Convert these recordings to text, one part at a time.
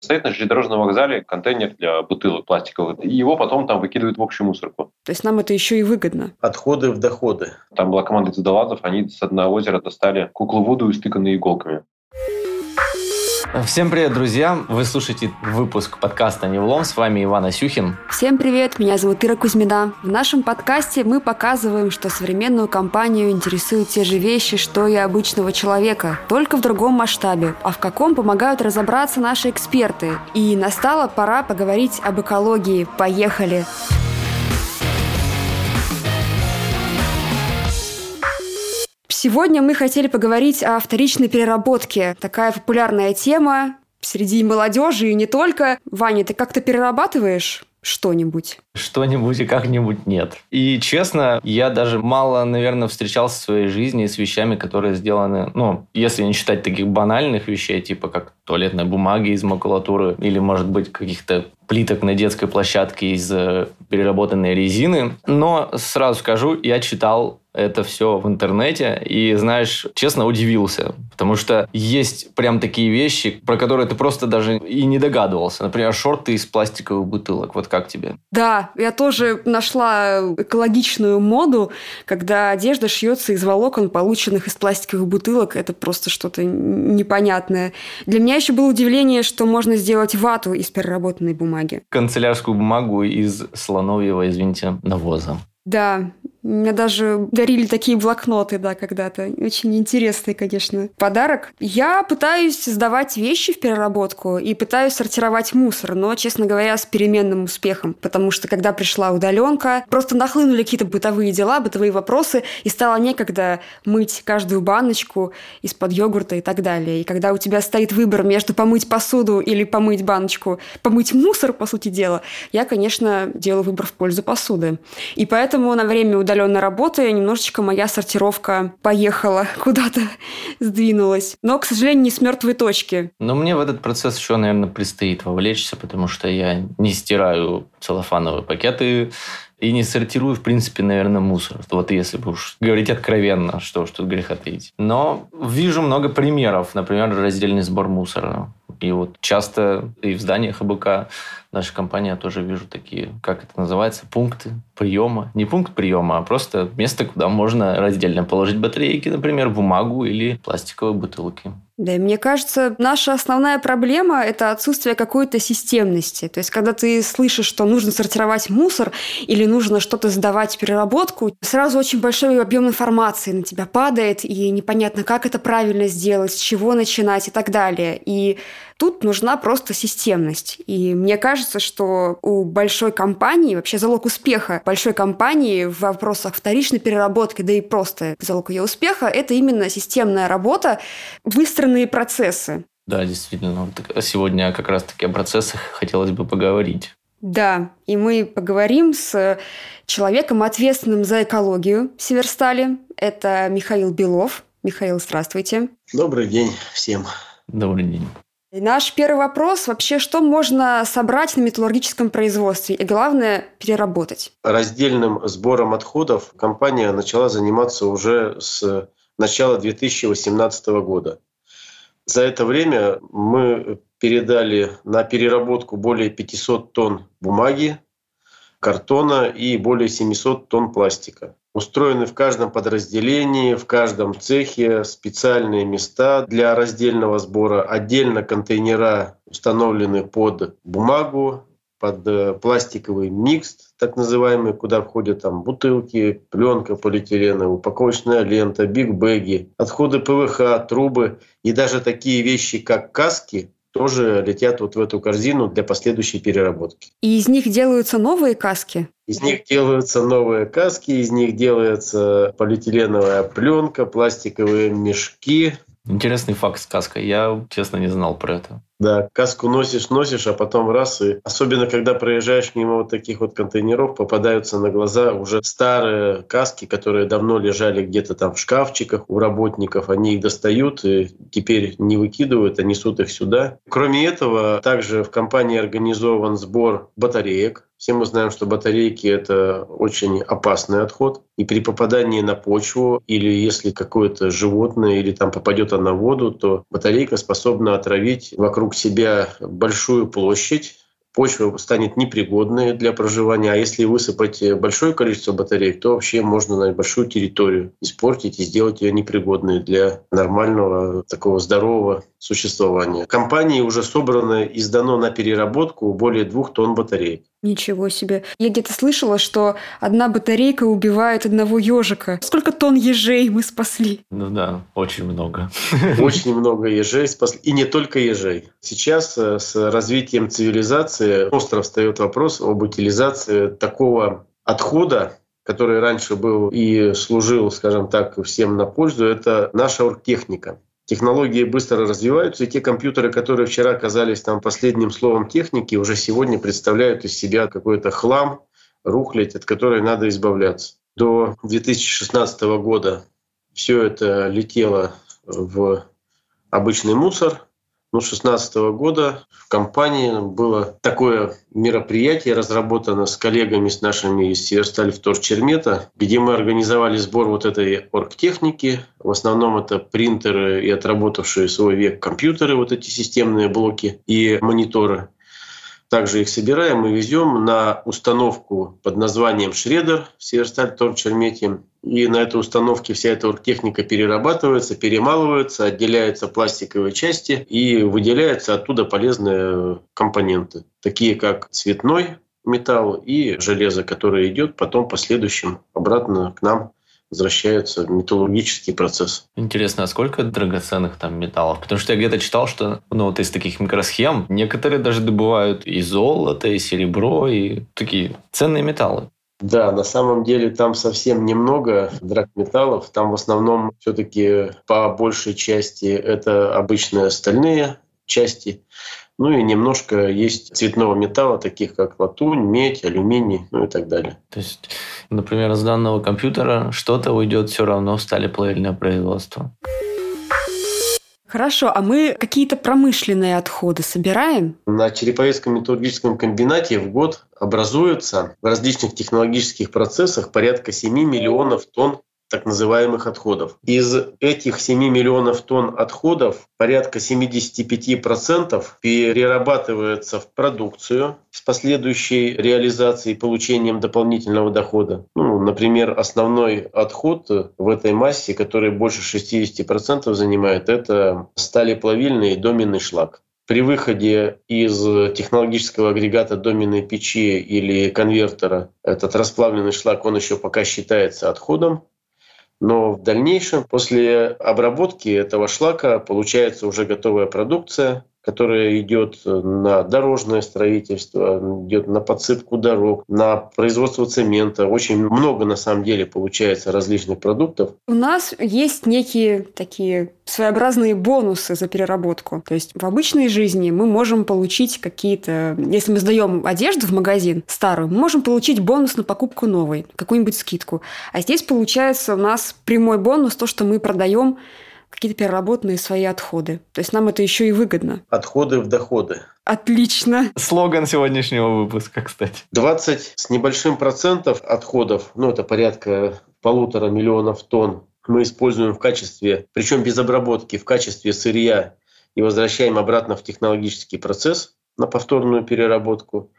Стоит на железнодорожном вокзале контейнер для бутылок пластиковых, и его потом там выкидывают в общую мусорку. То есть нам это еще и выгодно. Отходы в доходы. Там была команда дзадоладов, они с одного озера достали куклу Вуду, истыканную иголками. Всем привет, друзья! Вы слушаете выпуск подкаста «Не влом». С вами Иван Асюхин. Всем привет, меня зовут Ира Кузьмина. В нашем подкасте мы показываем, что современную компанию интересуют те же вещи, что и обычного человека, только в другом масштабе. А в каком помогают разобраться наши эксперты. И настала пора поговорить об экологии. Поехали! Поехали! Сегодня мы хотели поговорить о вторичной переработке. Такая популярная тема среди молодежи и не только. Ваня, ты как-то перерабатываешь? что-нибудь? Что-нибудь и как-нибудь нет. И честно, я даже мало, наверное, встречался в своей жизни с вещами, которые сделаны, ну, если не считать таких банальных вещей, типа как туалетная бумага из макулатуры или, может быть, каких-то плиток на детской площадке из э, переработанной резины. Но сразу скажу, я читал это все в интернете и, знаешь, честно удивился, потому что есть прям такие вещи, про которые ты просто даже и не догадывался. Например, шорты из пластиковых бутылок. Вот как тебе? Да, я тоже нашла экологичную моду, когда одежда шьется из волокон, полученных из пластиковых бутылок. Это просто что-то непонятное. Для меня еще было удивление, что можно сделать вату из переработанной бумаги. Канцелярскую бумагу из слоновьего, извините, навоза. Да, мне даже дарили такие блокноты, да, когда-то. Очень интересный, конечно, подарок. Я пытаюсь сдавать вещи в переработку и пытаюсь сортировать мусор, но, честно говоря, с переменным успехом. Потому что, когда пришла удаленка, просто нахлынули какие-то бытовые дела, бытовые вопросы, и стало некогда мыть каждую баночку из-под йогурта и так далее. И когда у тебя стоит выбор между помыть посуду или помыть баночку, помыть мусор, по сути дела, я, конечно, делаю выбор в пользу посуды. И поэтому на время удаленной работы немножечко моя сортировка поехала куда-то, сдвинулась. Но, к сожалению, не с мертвой точки. Но мне в этот процесс еще, наверное, предстоит вовлечься, потому что я не стираю целлофановые пакеты, и не сортирую, в принципе, наверное, мусор. Вот если бы уж говорить откровенно, что уж тут греха таить. Но вижу много примеров, например, раздельный сбор мусора. И вот часто и в зданиях АБК наша компания тоже вижу такие, как это называется, пункты приема. Не пункт приема, а просто место, куда можно раздельно положить батарейки, например, бумагу или пластиковые бутылки. Да, и мне кажется, наша основная проблема – это отсутствие какой-то системности. То есть, когда ты слышишь, что нужно сортировать мусор или нужно что-то сдавать в переработку, сразу очень большой объем информации на тебя падает, и непонятно, как это правильно сделать, с чего начинать и так далее. И Тут нужна просто системность. И мне кажется, что у большой компании, вообще залог успеха большой компании в вопросах вторичной переработки, да и просто залог ее успеха, это именно системная работа, выстроенные процессы. Да, действительно. Сегодня как раз-таки о процессах хотелось бы поговорить. Да, и мы поговорим с человеком, ответственным за экологию в Северстале. Это Михаил Белов. Михаил, здравствуйте. Добрый день всем. Добрый день. Наш первый вопрос вообще, что можно собрать на металлургическом производстве и, главное, переработать? Раздельным сбором отходов компания начала заниматься уже с начала 2018 года. За это время мы передали на переработку более 500 тонн бумаги, картона и более 700 тонн пластика. Устроены в каждом подразделении, в каждом цехе специальные места для раздельного сбора. Отдельно контейнера установлены под бумагу, под э, пластиковый микс, так называемый, куда входят там бутылки, пленка полиэтиленовая, упаковочная лента, бигбеги, отходы ПВХ, трубы и даже такие вещи, как каски, тоже летят вот в эту корзину для последующей переработки. И из них делаются новые каски? Из них делаются новые каски, из них делается полиэтиленовая пленка, пластиковые мешки. Интересный факт сказка. Я, честно, не знал про это. Да, каску носишь, носишь, а потом раз и... Особенно, когда проезжаешь мимо вот таких вот контейнеров, попадаются на глаза уже старые каски, которые давно лежали где-то там в шкафчиках у работников. Они их достают и теперь не выкидывают, а несут их сюда. Кроме этого, также в компании организован сбор батареек все мы знаем, что батарейки – это очень опасный отход. И при попадании на почву или если какое-то животное или там попадет на воду, то батарейка способна отравить вокруг вокруг себя большую площадь, почва станет непригодной для проживания. А если высыпать большое количество батареек, то вообще можно на большую территорию испортить и сделать ее непригодной для нормального, такого здорового существования. Компании уже собрано и сдано на переработку более двух тонн батареек. Ничего себе. Я где-то слышала, что одна батарейка убивает одного ежика. Сколько тонн ежей мы спасли? Ну да, очень много. Очень много ежей спасли. И не только ежей. Сейчас э, с развитием цивилизации остро встает вопрос об утилизации такого отхода, который раньше был и служил, скажем так, всем на пользу, это наша оргтехника технологии быстро развиваются, и те компьютеры, которые вчера казались там последним словом техники, уже сегодня представляют из себя какой-то хлам, рухлядь, от которой надо избавляться. До 2016 года все это летело в обычный мусор, ну, 2016 года в компании было такое мероприятие, разработано с коллегами, с нашими из Северсталь Вторчермета, где мы организовали сбор вот этой оргтехники. В основном это принтеры и отработавшие свой век компьютеры, вот эти системные блоки и мониторы. Также их собираем и везем на установку под названием «Шредер» в Северсталь Торчермете. И на этой установке вся эта техника перерабатывается, перемалывается, отделяются пластиковые части и выделяются оттуда полезные компоненты, такие как цветной металл и железо, которое идет потом последующим обратно к нам возвращаются в металлургический процесс. Интересно, а сколько драгоценных там металлов? Потому что я где-то читал, что ну, вот из таких микросхем некоторые даже добывают и золото, и серебро, и такие ценные металлы. Да, на самом деле там совсем немного драгметаллов. Там в основном все-таки по большей части это обычные стальные части. Ну и немножко есть цветного металла, таких как латунь, медь, алюминий, ну и так далее. То есть, например, с данного компьютера что-то уйдет все равно в сталеплавильное производство. Хорошо, а мы какие-то промышленные отходы собираем? На Череповецком металлургическом комбинате в год образуется в различных технологических процессах порядка 7 миллионов тонн так называемых отходов. Из этих 7 миллионов тонн отходов порядка 75% перерабатывается в продукцию с последующей реализацией и получением дополнительного дохода. Ну, например, основной отход в этой массе, который больше 60% занимает, это сталеплавильный и доменный шлак. При выходе из технологического агрегата доменной печи или конвертера этот расплавленный шлак, он еще пока считается отходом, но в дальнейшем, после обработки этого шлака, получается уже готовая продукция, которая идет на дорожное строительство, идет на подсыпку дорог, на производство цемента. Очень много на самом деле получается различных продуктов. У нас есть некие такие своеобразные бонусы за переработку. То есть в обычной жизни мы можем получить какие-то... Если мы сдаем одежду в магазин старую, мы можем получить бонус на покупку новой, какую-нибудь скидку. А здесь получается у нас прямой бонус то, что мы продаем какие-то переработанные свои отходы. То есть нам это еще и выгодно. Отходы в доходы. Отлично. Слоган сегодняшнего выпуска, кстати. 20 с небольшим процентов отходов, ну это порядка полутора миллионов тонн, мы используем в качестве, причем без обработки, в качестве сырья и возвращаем обратно в технологический процесс на повторную переработку.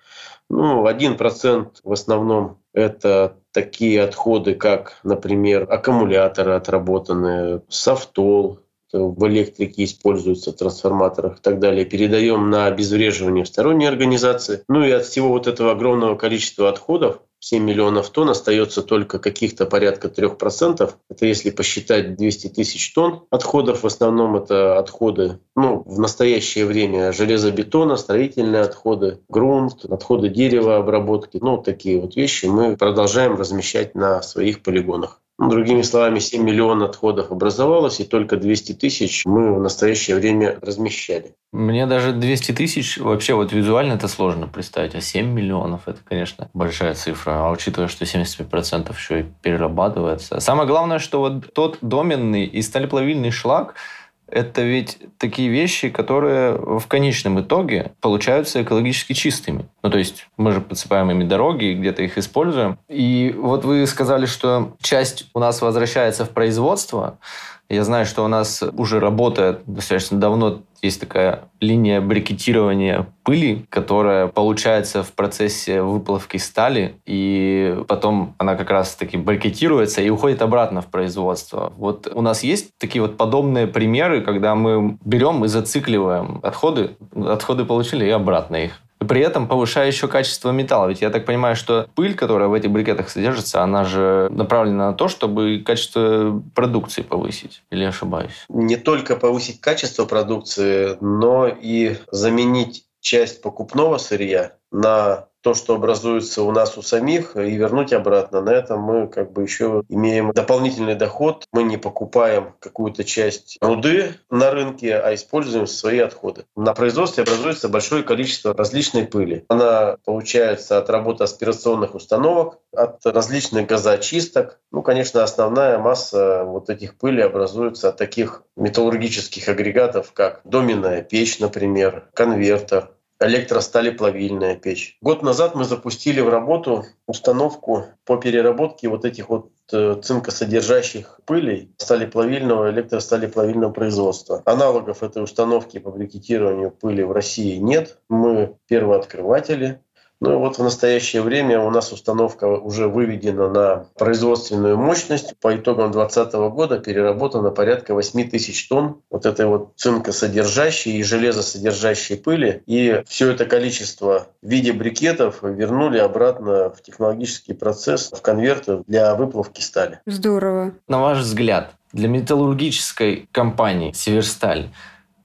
Ну, 1% в основном это такие отходы, как, например, аккумуляторы отработанные, софтол, в электрике используются, в трансформаторах и так далее, передаем на обезвреживание в сторонние организации. Ну и от всего вот этого огромного количества отходов 7 миллионов тонн остается только каких-то порядка 3%. Это если посчитать 200 тысяч тонн отходов. В основном это отходы, ну, в настоящее время железобетона, строительные отходы, грунт, отходы дерева, обработки. Ну, такие вот вещи мы продолжаем размещать на своих полигонах. Другими словами, 7 миллионов отходов образовалось, и только 200 тысяч мы в настоящее время размещали. Мне даже 200 тысяч вообще вот визуально это сложно представить, а 7 миллионов это, конечно, большая цифра. А учитывая, что 75% еще и перерабатывается. Самое главное, что вот тот доменный и сталеплавильный шлак – это ведь такие вещи, которые в конечном итоге получаются экологически чистыми. Ну, то есть мы же подсыпаем ими дороги, где-то их используем. И вот вы сказали, что часть у нас возвращается в производство. Я знаю, что у нас уже работает достаточно давно есть такая линия брикетирования пыли, которая получается в процессе выплавки стали, и потом она как раз-таки брикетируется и уходит обратно в производство. Вот у нас есть такие вот подобные примеры, когда мы берем и зацикливаем отходы, отходы получили и обратно их при этом повышая еще качество металла. Ведь я так понимаю, что пыль, которая в этих брикетах содержится, она же направлена на то, чтобы качество продукции повысить. Или ошибаюсь? Не только повысить качество продукции, но и заменить часть покупного сырья на то, что образуется у нас у самих, и вернуть обратно. На этом мы как бы еще имеем дополнительный доход. Мы не покупаем какую-то часть руды на рынке, а используем свои отходы. На производстве образуется большое количество различной пыли. Она получается от работы аспирационных установок, от различных газоочисток. Ну, конечно, основная масса вот этих пыли образуется от таких металлургических агрегатов, как доменная печь, например, конвертер, электросталеплавильная печь. Год назад мы запустили в работу установку по переработке вот этих вот э, цинкосодержащих пылей сталеплавильного электросталеплавильного производства. Аналогов этой установки по брикетированию пыли в России нет. Мы первооткрыватели. Ну и вот в настоящее время у нас установка уже выведена на производственную мощность. По итогам 2020 года переработано порядка 8 тысяч тонн вот этой вот цинкосодержащей и железосодержащей пыли. И все это количество в виде брикетов вернули обратно в технологический процесс, в конверты для выплавки стали. Здорово. На ваш взгляд, для металлургической компании «Северсталь»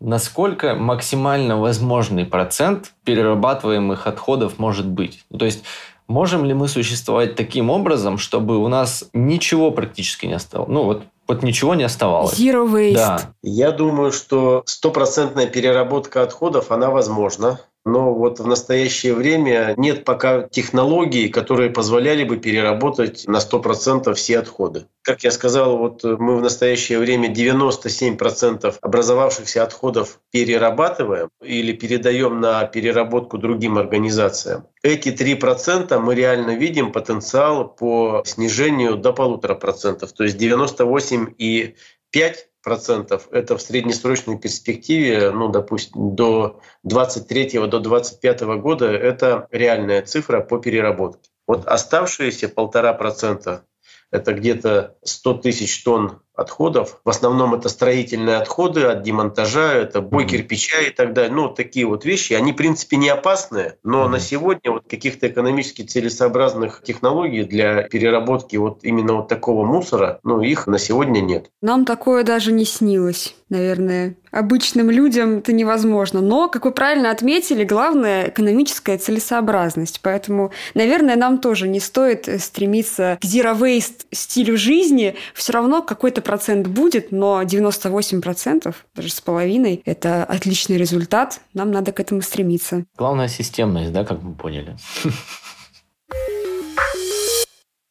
насколько максимально возможный процент перерабатываемых отходов может быть. Ну, то есть можем ли мы существовать таким образом, чтобы у нас ничего практически не осталось? Ну вот вот ничего не оставалось. Zero waste. Да. Я думаю, что стопроцентная переработка отходов, она возможна но вот в настоящее время нет пока технологий, которые позволяли бы переработать на 100% все отходы. Как я сказал, вот мы в настоящее время 97% образовавшихся отходов перерабатываем или передаем на переработку другим организациям. Эти 3% мы реально видим потенциал по снижению до 1,5%, то есть 98 и 5%, это в среднесрочной перспективе, ну, допустим, до 23 до 25 года, это реальная цифра по переработке. Вот оставшиеся полтора процента это где-то 100 тысяч тонн отходов. В основном это строительные отходы от демонтажа, это бой mm-hmm. кирпича и так далее. Ну, такие вот вещи. Они, в принципе, не опасные, но mm-hmm. на сегодня вот каких-то экономически целесообразных технологий для переработки вот именно вот такого мусора, ну, их на сегодня нет. Нам такое даже не снилось, наверное. Обычным людям это невозможно. Но, как вы правильно отметили, главное – экономическая целесообразность. Поэтому, наверное, нам тоже не стоит стремиться к zero waste стилю жизни. Все равно какой-то процент будет, но 98%, даже с половиной, это отличный результат. Нам надо к этому стремиться. Главная системность, да, как мы поняли.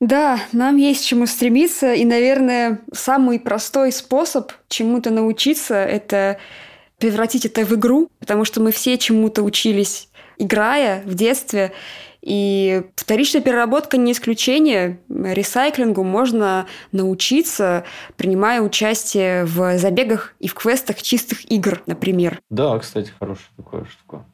Да, нам есть чему стремиться, и, наверное, самый простой способ чему-то научиться – это превратить это в игру, потому что мы все чему-то учились, играя в детстве, и вторичная переработка не исключение. Ресайклингу можно научиться, принимая участие в забегах и в квестах чистых игр, например. Да, кстати, хорошая такая штука.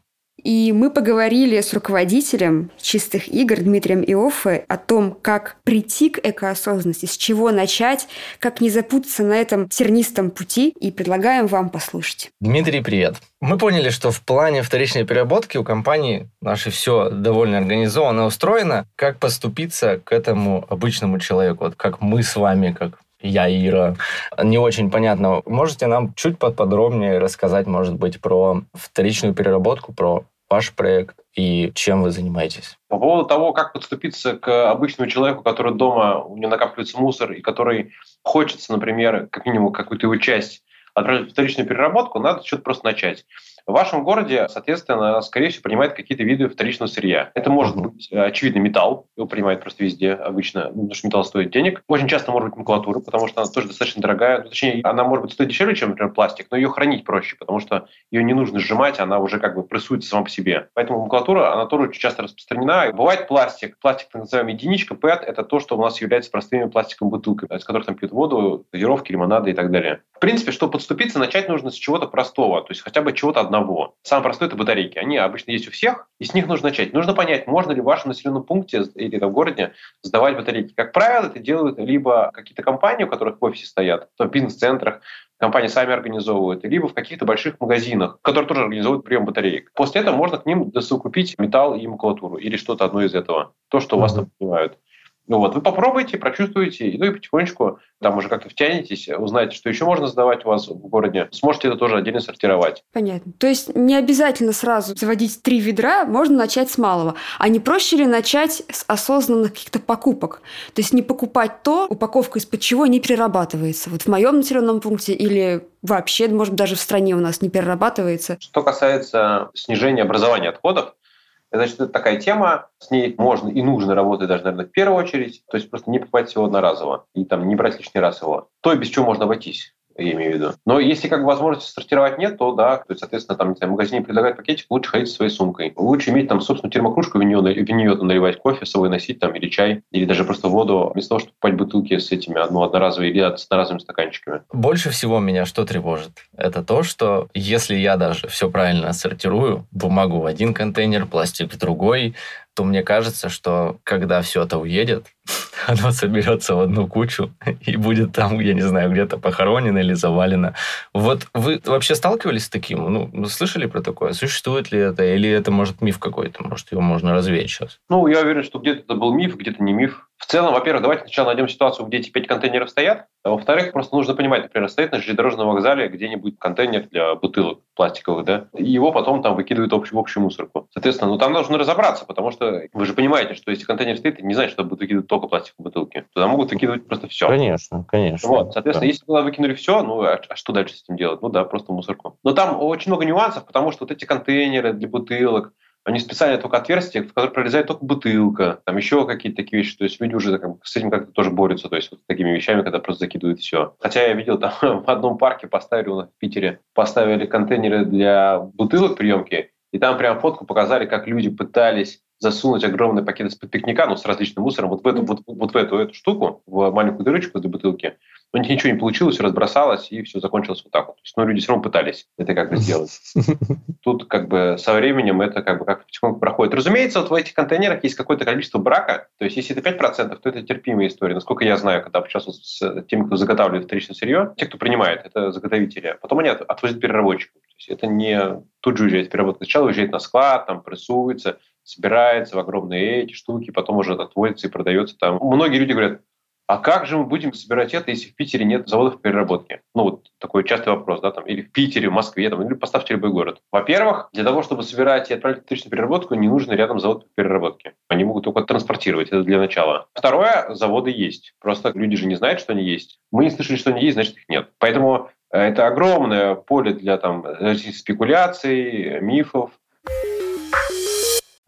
И мы поговорили с руководителем чистых игр Дмитрием Иоффе о том, как прийти к экоосознанности, с чего начать, как не запутаться на этом тернистом пути, и предлагаем вам послушать. Дмитрий, привет. Мы поняли, что в плане вторичной переработки у компании наше все довольно организовано, устроено. Как поступиться к этому обычному человеку? Вот как мы с вами, как я Ира. Не очень понятно. Можете нам чуть подробнее рассказать, может быть, про вторичную переработку, про ваш проект и чем вы занимаетесь? По поводу того, как подступиться к обычному человеку, который дома, у него накапливается мусор, и который хочется, например, как минимум какую-то его часть отправить в вторичную переработку, надо что-то просто начать. В вашем городе, соответственно, скорее всего, принимает какие-то виды вторичного сырья. Это может быть, э, очевидно, металл. Его принимают просто везде обычно, ну, потому что металл стоит денег. Очень часто может быть макулатура, потому что она тоже достаточно дорогая. Ну, точнее, она может быть стоить дешевле, чем, например, пластик, но ее хранить проще, потому что ее не нужно сжимать, она уже как бы прессуется сама по себе. Поэтому макулатура, она тоже очень часто распространена. Бывает пластик. Пластик, так называемый единичка, PET, это то, что у нас является простыми пластиковыми бутылками, из которых там пьют воду, газировки, лимонады и так далее. В принципе, чтобы подступиться, начать нужно с чего-то простого, то есть хотя бы чего-то одного. Самое простое – это батарейки. Они обычно есть у всех, и с них нужно начать. Нужно понять, можно ли в вашем населенном пункте или в городе сдавать батарейки. Как правило, это делают либо какие-то компании, у которых в офисе стоят, в бизнес-центрах, компании сами организовывают, либо в каких-то больших магазинах, которые тоже организуют прием батареек. После этого можно к ним досовокупить металл и макулатуру или что-то одно из этого, то, что у вас там понимают. Ну вот, вы попробуйте, прочувствуете, ну и потихонечку там уже как-то втянетесь, узнаете, что еще можно сдавать у вас в городе. Сможете это тоже отдельно сортировать. Понятно. То есть не обязательно сразу заводить три ведра, можно начать с малого. А не проще ли начать с осознанных каких-то покупок? То есть не покупать то, упаковка из-под чего не перерабатывается. Вот в моем населенном пункте или вообще, может, даже в стране у нас не перерабатывается. Что касается снижения образования отходов, Значит, это такая тема, с ней можно и нужно работать даже, наверное, в первую очередь, то есть просто не покупать всего одноразово и там не брать лишний раз его. То, без чего можно обойтись я имею в виду. Но если как бы возможности сортировать нет, то да, то есть, соответственно, там, в магазине предлагают пакетик, лучше ходить со своей сумкой. Лучше иметь там, собственно, термокружку, в нее, в нее наливать кофе, с собой носить там или чай, или даже просто воду, вместо того, чтобы покупать бутылки с этими ну, одноразовые или с одноразовыми стаканчиками. Больше всего меня что тревожит? Это то, что если я даже все правильно сортирую, бумагу в один контейнер, пластик в другой, то мне кажется, что когда все это уедет, оно соберется в одну кучу и будет там, я не знаю, где-то похоронено или завалено. Вот вы вообще сталкивались с таким? Ну, слышали про такое? Существует ли это? Или это, может, миф какой-то? Может, его можно развеять сейчас? Ну, я уверен, что где-то это был миф, где-то не миф. В целом, во-первых, давайте сначала найдем ситуацию, где эти пять контейнеров стоят. А во-вторых, просто нужно понимать, например, стоит на железнодорожном вокзале где-нибудь контейнер для бутылок пластиковых, да, и его потом там выкидывают в общую, в общую мусорку. Соответственно, ну там нужно разобраться, потому что вы же понимаете, что если контейнер стоит, не значит, что будут выкидывать только пластиковые бутылки. Туда могут выкидывать просто все. Конечно, конечно. Вот, соответственно, да. если туда выкинули все, ну а, а что дальше с этим делать? Ну да, просто мусорку. Но там очень много нюансов, потому что вот эти контейнеры для бутылок, они специально только отверстия, в которые пролезает только бутылка, там еще какие-то такие вещи. То есть люди уже как, с этим как-то тоже борются, то есть вот с такими вещами, когда просто закидывают все. Хотя я видел там в одном парке поставили у нас в Питере, поставили контейнеры для бутылок приемки, и там прям фотку показали, как люди пытались засунуть огромный пакет из-под пикника, ну, с различным мусором, вот в эту, вот, вот в эту, эту штуку, в маленькую дырочку для бутылки, у них ничего не получилось, разбросалось, и все закончилось вот так вот. То есть, ну, люди все равно пытались это как бы сделать. Тут как бы со временем это как бы как потихоньку проходит. Разумеется, вот в этих контейнерах есть какое-то количество брака, то есть если это 5%, то это терпимая история. Насколько я знаю, когда общался с теми, кто заготавливает вторичное сырье, те, кто принимает, это заготовители. Потом они отвозят переработчикам. То есть это не тут же уезжает переработка. Сначала уезжает на склад, там прессуется, собирается в огромные эти штуки, потом уже отводится и продается там. Многие люди говорят, а как же мы будем собирать это, если в Питере нет заводов переработки? Ну, вот такой частый вопрос, да, там, или в Питере, в Москве, там, или поставьте любой город. Во-первых, для того, чтобы собирать и отправить вторичную переработку, не нужно рядом завод переработки. Они могут только транспортировать, это для начала. Второе, заводы есть. Просто люди же не знают, что они есть. Мы не слышали, что они есть, значит, их нет. Поэтому э, это огромное поле для там, спекуляций, мифов.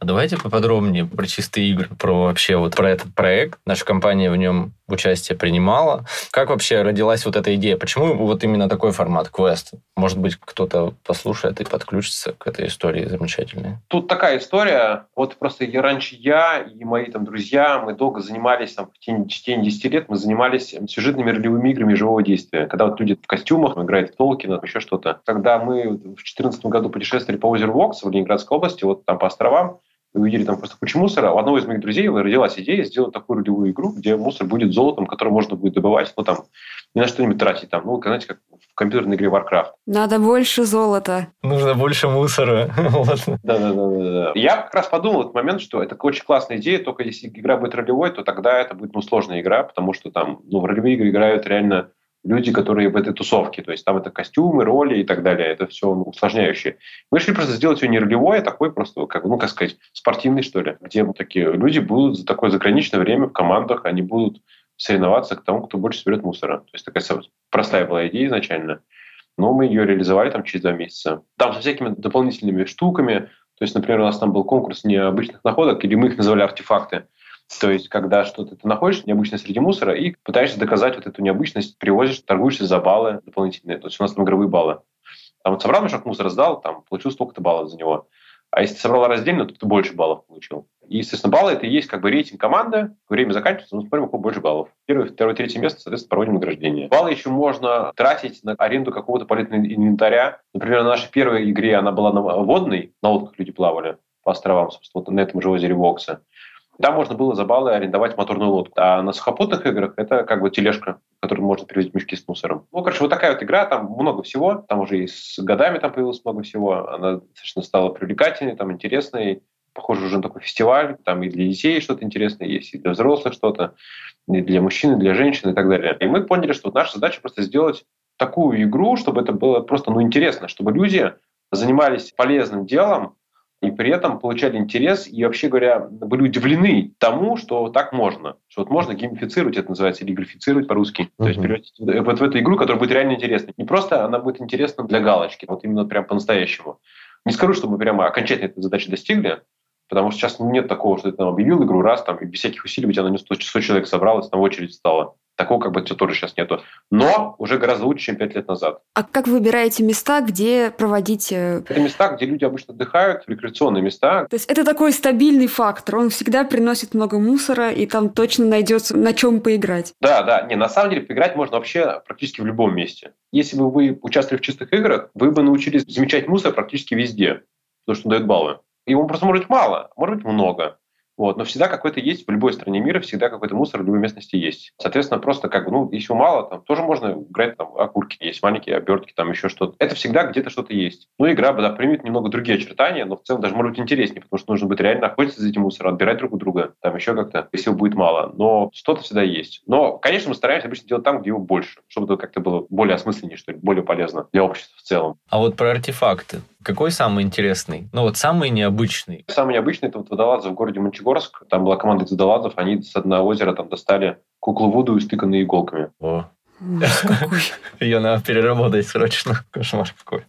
А давайте поподробнее про чистые игры, про вообще вот про этот проект. Наша компания в нем участие принимала. Как вообще родилась вот эта идея? Почему вот именно такой формат квест? Может быть, кто-то послушает и подключится к этой истории замечательной. Тут такая история. Вот просто я, раньше я и мои там друзья, мы долго занимались, там, в течение, в течение 10 лет мы занимались сюжетными ролевыми играми живого действия. Когда вот люди в костюмах играют в Толкина, еще что-то. Когда мы в 2014 году путешествовали по озеру Вокс в Ленинградской области, вот там по островам, и увидели там просто кучу муссора, у одного из моих друзей родилась идея сделать такую ролевую игру, где мусор будет золотом, который можно будет добывать, ну там, ни на что-нибудь тратить, там, ну, знаете, как в компьютерной игре Warcraft. Надо больше золота. Нужно больше мусора. Да-да-да. Я как раз подумал в этот момент, что это очень классная идея, только если игра будет ролевой, то тогда это будет ну, сложная игра, потому что там ну, в ролевые игры играют реально люди, которые в этой тусовке. То есть там это костюмы, роли и так далее. Это все ну, усложняющее. Мы решили просто сделать ее не ролевой, а такой просто, как, ну, как сказать, спортивный, что ли. Где вот такие люди будут за такое заграничное время в командах, они будут соревноваться к тому, кто больше соберет мусора. То есть такая простая была идея изначально. Но мы ее реализовали там через два месяца. Там со всякими дополнительными штуками. То есть, например, у нас там был конкурс необычных находок, или мы их называли артефакты. То есть, когда что-то ты находишь необычное среди мусора и пытаешься доказать вот эту необычность, привозишь, торгуешься за баллы дополнительные. То есть у нас там игровые баллы. Там вот собрал мешок мусора, сдал, там получил столько-то баллов за него. А если ты собрал раздельно, то ты больше баллов получил. И, естественно, баллы это и есть как бы рейтинг команды. Время заканчивается, мы смотрим, у кого больше баллов. Первое, второе, третье место, соответственно, проводим награждение. Баллы еще можно тратить на аренду какого-то полезного инвентаря. Например, на нашей первой игре она была на водной, на лодках люди плавали по островам, собственно, вот на этом же озере Вокса. Там можно было за баллы арендовать моторную лодку. А на сухопутных играх это как бы тележка, которую можно перевозить мешки с мусором. Ну, короче, вот такая вот игра, там много всего. Там уже и с годами там появилось много всего. Она достаточно стала привлекательной, там интересной. Похоже уже на такой фестиваль. Там и для детей что-то интересное есть, и для взрослых что-то, и для мужчин, и для женщин и так далее. И мы поняли, что наша задача просто сделать такую игру, чтобы это было просто ну, интересно, чтобы люди занимались полезным делом, и при этом получали интерес и, вообще говоря, были удивлены тому, что так можно. Что вот можно геймифицировать, это называется, или графицировать по-русски. Uh-huh. То есть превратить вот в эту игру, которая будет реально интересной. Не просто она будет интересна для галочки, вот именно прям по-настоящему. Не скажу, что мы прямо окончательно этой задачи достигли, потому что сейчас нет такого, что ты там объявил игру раз, там, и без всяких усилий у тебя на нее 100, 100 человек собралось, там очередь стала. Такого как бы тоже сейчас нету. Но уже гораздо лучше, чем пять лет назад. А как вы выбираете места, где проводить... Э, это места, где люди обычно отдыхают, рекреационные места. То есть это такой стабильный фактор. Он всегда приносит много мусора, и там точно найдется на чем поиграть. Да, да. Не, на самом деле поиграть можно вообще практически в любом месте. Если бы вы участвовали в чистых играх, вы бы научились замечать мусор практически везде, потому что он дает баллы. Его просто может быть мало, может быть много. Вот, но всегда какой-то есть, в любой стране мира всегда какой-то мусор в любой местности есть. Соответственно, просто как бы, ну, если мало, там тоже можно играть, там, окурки есть, маленькие обертки, там еще что-то. Это всегда где-то что-то есть. Ну, игра, да, примет немного другие очертания, но в целом даже может быть интереснее, потому что нужно быть реально охотиться за этим мусором, отбирать друг у друга, там еще как-то, если его будет мало. Но что-то всегда есть. Но, конечно, мы стараемся обычно делать там, где его больше, чтобы это как-то было более осмысленнее, что ли, более полезно для общества в целом. А вот про артефакты. Какой самый интересный? Ну, вот самый необычный. Самый необычный – это вот водолазы в городе Мончегорск. Там была команда из водолазов, они с одного озера там достали куклу Вуду, истыканную иголками. О. Ее надо переработать срочно. Кошмар какой.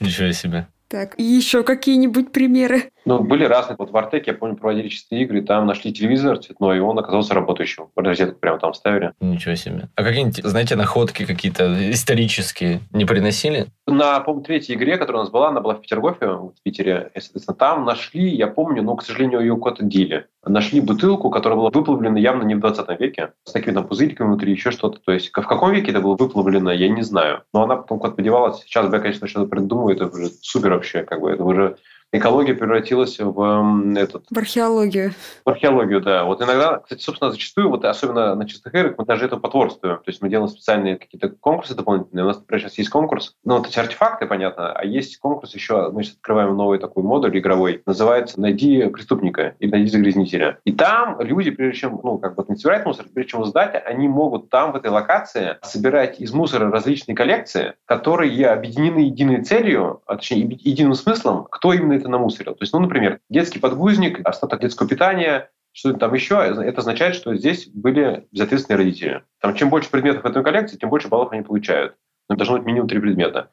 Ничего себе. Так, и еще какие-нибудь примеры? Ну, были разные. Вот в Артеке, я помню, проводили чистые игры, и там нашли телевизор цветной, и он оказался работающим. Розетку прямо там ставили. Ничего себе. А какие-нибудь, знаете, находки какие-то исторические не приносили? На, по третьей игре, которая у нас была, она была в Петергофе, в Питере, и, соответственно, там нашли, я помню, но, к сожалению, ее куда-то дели. Нашли бутылку, которая была выплавлена явно не в 20 веке, с такими там пузырьками внутри, еще что-то. То есть в каком веке это было выплавлено, я не знаю. Но она потом куда-то подевалась. Сейчас бы я, конечно, что-то придумаю, это уже супер вообще, как бы, это уже экология превратилась в этот... В археологию. В археологию, да. Вот иногда, кстати, собственно, зачастую, вот особенно на чистых играх, мы даже это потворствуем. То есть мы делаем специальные какие-то конкурсы дополнительные. У нас, например, сейчас есть конкурс, ну, вот эти артефакты, понятно, а есть конкурс еще, мы сейчас открываем новый такой модуль игровой, называется «Найди преступника» или «Найди загрязнителя». И там люди, прежде чем, ну, как бы не собирать мусор, прежде чем сдать, они могут там, в этой локации, собирать из мусора различные коллекции, которые объединены единой целью, а точнее, единым смыслом, кто именно это намусорил. То есть, ну, например, детский подгузник, остаток детского питания, что-то там еще, это означает, что здесь были безответственные родители. Там чем больше предметов в этой коллекции, тем больше баллов они получают. Но должно быть минимум три предмета.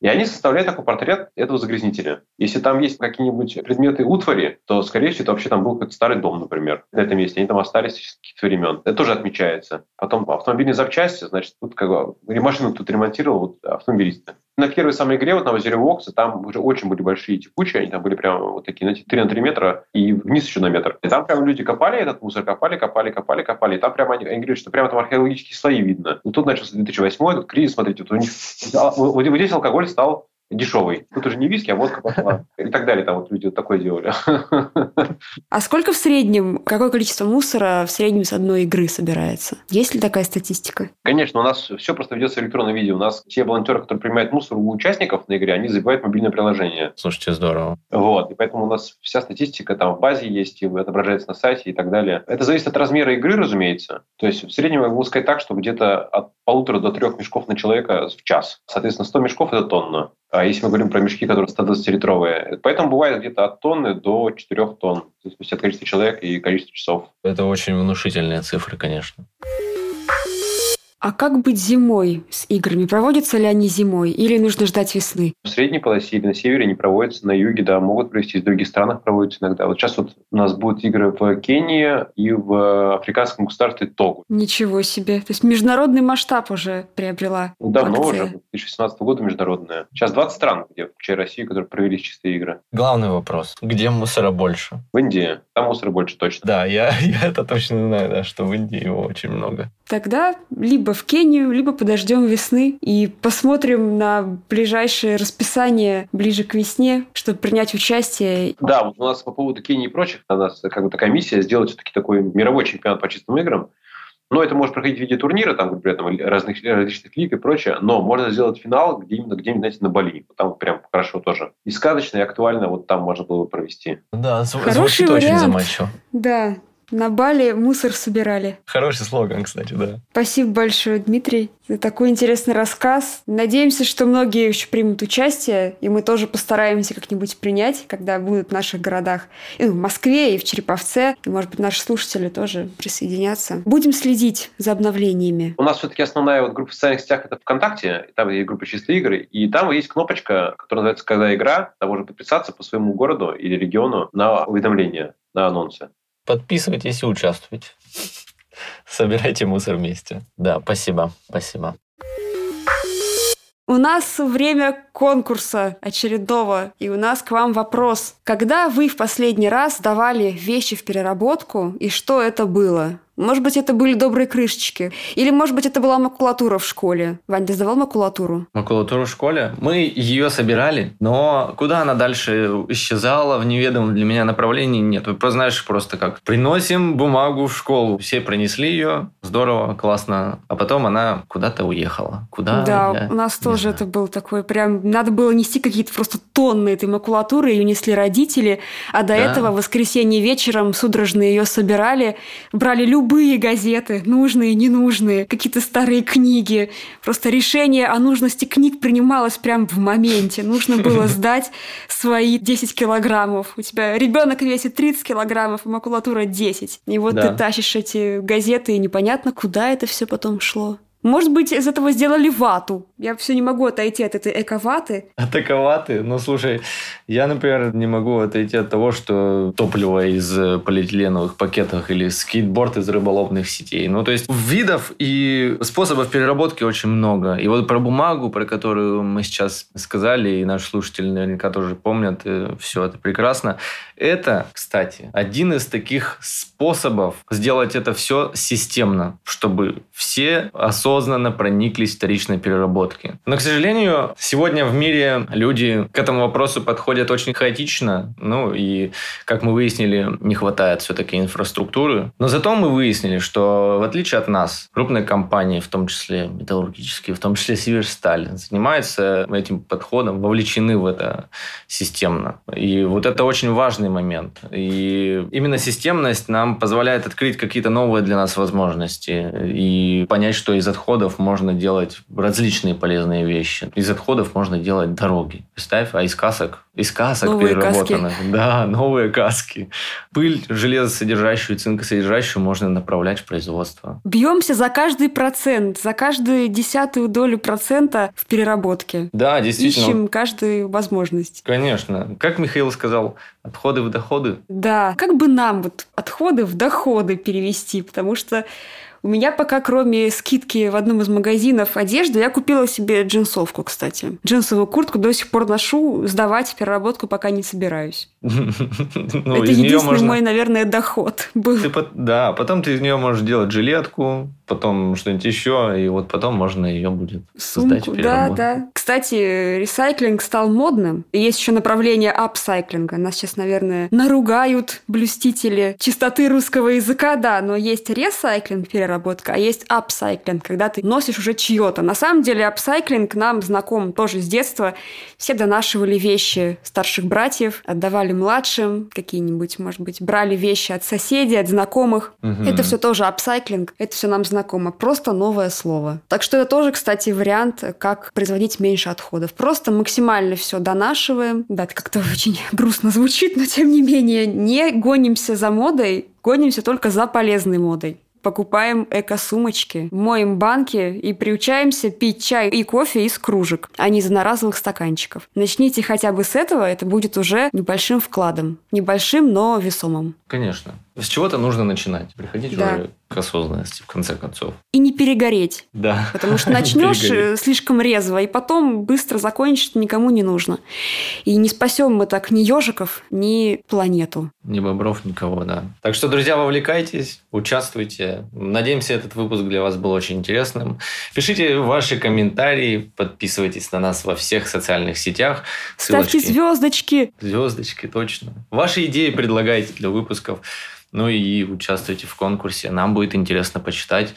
И они составляют такой портрет этого загрязнителя. Если там есть какие-нибудь предметы утвари, то, скорее всего, это вообще там был какой-то старый дом, например, на этом месте. Они там остались с каких-то времен. Это тоже отмечается. Потом автомобильные запчасти, значит, тут как бы машину тут ремонтировал вот, автомобилисты. На первой самой игре, вот на озере Вокса, там уже очень были большие текучие, они там были прямо вот такие, знаете, 3 на 3 метра и вниз еще на метр. И там прямо люди копали этот мусор, копали, копали, копали, копали. И там прямо они, они говорят, что прямо там археологические слои видно. Ну тут начался 2008 тут кризис, смотрите, вот у них вот здесь алкоголь стал дешевый. Тут уже не виски, а водка пошла. И так далее. Там вот люди вот такое делали. А сколько в среднем, какое количество мусора в среднем с одной игры собирается? Есть ли такая статистика? Конечно, у нас все просто ведется в электронном виде. У нас все волонтеры, которые принимают мусор у участников на игре, они забивают мобильное приложение. Слушайте, здорово. Вот. И поэтому у нас вся статистика там в базе есть, и отображается на сайте и так далее. Это зависит от размера игры, разумеется. То есть в среднем я могу сказать так, что где-то от полутора до трех мешков на человека в час. Соответственно, 100 мешков – это тонна. А если мы говорим про мешки, которые 120-литровые, поэтому бывает где-то от тонны до 4 тонн, в зависимости от количества человек и количества часов. Это очень внушительные цифры, конечно. А как быть зимой с играми? Проводятся ли они зимой или нужно ждать весны? В средней полосе или на севере не проводятся, на юге, да, могут провести, в других странах проводятся иногда. Вот сейчас вот у нас будут игры в Кении и в африканском государстве Тогу. Ничего себе. То есть международный масштаб уже приобрела Давно акция. уже, 2016 года международная. Сейчас 20 стран, где включая Россию, которые провели чистые игры. Главный вопрос. Где мусора больше? В Индии. Там мусора больше точно. Да, я, я это точно знаю, да, что в Индии его очень много. Тогда либо в Кению, либо подождем весны и посмотрим на ближайшее расписание ближе к весне, чтобы принять участие. Да, вот у нас по поводу Кении и прочих, у нас как бы такая миссия сделать все-таки такой мировой чемпионат по чистым играм. Но это может проходить в виде турнира, там, например, там, разных, различных лиг и прочее, но можно сделать финал где именно, где знаете, на Бали. Там прям хорошо тоже. И сказочно, и актуально вот там можно было бы провести. Да, зв- Хороший звучит очень вариант. заманчиво. Да, на Бали мусор собирали. Хороший слоган, кстати, да. Спасибо большое, Дмитрий, за такой интересный рассказ. Надеемся, что многие еще примут участие, и мы тоже постараемся как-нибудь принять, когда будут в наших городах. И в Москве, и в Череповце. И, может быть, наши слушатели тоже присоединятся. Будем следить за обновлениями. У нас все-таки основная вот группа в социальных сетях это ВКонтакте, и там есть группа «Чистые игры», и там есть кнопочка, которая называется «Когда игра», там можно подписаться по своему городу или региону на уведомления, на анонсы. Подписывайтесь и участвуйте. Собирайте мусор вместе. Да, спасибо, спасибо. У нас время конкурса очередного, и у нас к вам вопрос. Когда вы в последний раз давали вещи в переработку, и что это было? Может быть, это были добрые крышечки. Или, может быть, это была макулатура в школе. Вань, ты сдавал макулатуру? Макулатуру в школе. Мы ее собирали, но куда она дальше исчезала в неведомом для меня направлении, нет. Вы просто знаешь, просто как приносим бумагу в школу. Все принесли ее, здорово, классно. А потом она куда-то уехала. Куда? да, у нас тоже знаю. это был такой прям... Надо было нести какие-то просто тонны этой макулатуры, ее несли родители, а до Да. этого в воскресенье вечером судорожно ее собирали, брали любые газеты, нужные, ненужные, какие-то старые книги. Просто решение о нужности книг принималось прям в моменте. Нужно было сдать свои 10 килограммов. У тебя ребенок весит 30 килограммов, а макулатура 10. И вот Да. ты тащишь эти газеты, и непонятно, куда это все потом шло. Может быть, из этого сделали вату. Я все не могу отойти от этой эко-ваты. Атаковаты? Ну, слушай, я, например, не могу отойти от того, что топливо из э, полиэтиленовых пакетов или скейтборд из рыболовных сетей. Ну, то есть видов и способов переработки очень много. И вот про бумагу, про которую мы сейчас сказали, и наши слушатели наверняка тоже помнят, все это прекрасно. Это, кстати, один из таких способов сделать это все системно, чтобы все осознанно прониклись вторичной переработке. Но, к сожалению, сегодня в мире люди к этому вопросу подходят очень хаотично. Ну и, как мы выяснили, не хватает все-таки инфраструктуры. Но зато мы выяснили, что в отличие от нас, крупные компании, в том числе металлургические, в том числе Северсталь, занимаются этим подходом, вовлечены в это системно. И вот это очень важный момент. И именно системность нам позволяет открыть какие-то новые для нас возможности и понять, что из отходов можно делать различные полезные вещи. Из отходов можно делать дороги. Представь, а из касок? Из касок Новые переработанных. Да, новые каски. Пыль железосодержащую, цинкосодержащую можно направлять в производство. Бьемся за каждый процент, за каждую десятую долю процента в переработке. Да, действительно. Ищем каждую возможность. Конечно. Как Михаил сказал, отходы в доходы. Да, как бы нам вот отходы в доходы перевести, потому что у меня пока, кроме скидки в одном из магазинов одежды, я купила себе джинсовку, кстати. Джинсовую куртку до сих пор ношу, сдавать в переработку пока не собираюсь. Ну, Это единственный мой, наверное, доход был. Да, потом ты из нее можешь делать жилетку, потом что-нибудь еще, и вот потом можно ее будет сдать в Сумку, да, переработку. да. Кстати, ресайклинг стал модным. И есть еще направление апсайклинга. Нас сейчас, наверное, наругают блюстители чистоты русского языка, да, но есть ресайклинг, переработка, а есть апсайклинг, когда ты носишь уже чье-то. На самом деле апсайклинг нам знаком тоже с детства. Все донашивали вещи старших братьев, отдавали младшим, какие-нибудь, может быть, брали вещи от соседей, от знакомых. Мгм. Это все тоже апсайклинг, это все нам знакомо, просто новое слово. Так что это тоже, кстати, вариант, как производить меньше отходов. Просто максимально все донашиваем. Да, это как-то очень грустно звучит, но тем не менее не гонимся за модой, гонимся только за полезной модой. покупаем эко-сумочки, моем банки и приучаемся пить чай и кофе из кружек, а не из одноразовых стаканчиков. Начните хотя бы с этого, это будет уже небольшим вкладом. Небольшим, но весомым. Конечно. С чего-то нужно начинать. Приходить да. уже к осознанности, в конце концов. И не перегореть. Да. Потому что начнешь э, слишком резво, и потом быстро закончить никому не нужно. И не спасем мы так ни ежиков, ни планету. Ни бобров, никого, да. Так что, друзья, вовлекайтесь, участвуйте. Надеемся, этот выпуск для вас был очень интересным. Пишите ваши комментарии, подписывайтесь на нас во всех социальных сетях. Ставьте звездочки. Звездочки, точно. Ваши идеи предлагайте для выпусков. Ну и участвуйте в конкурсе. Нам будет интересно почитать,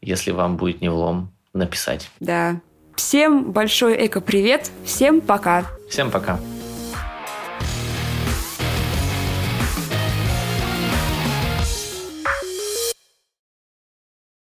если вам будет не влом написать. Да. Всем большой эко-привет. Всем пока. Всем пока.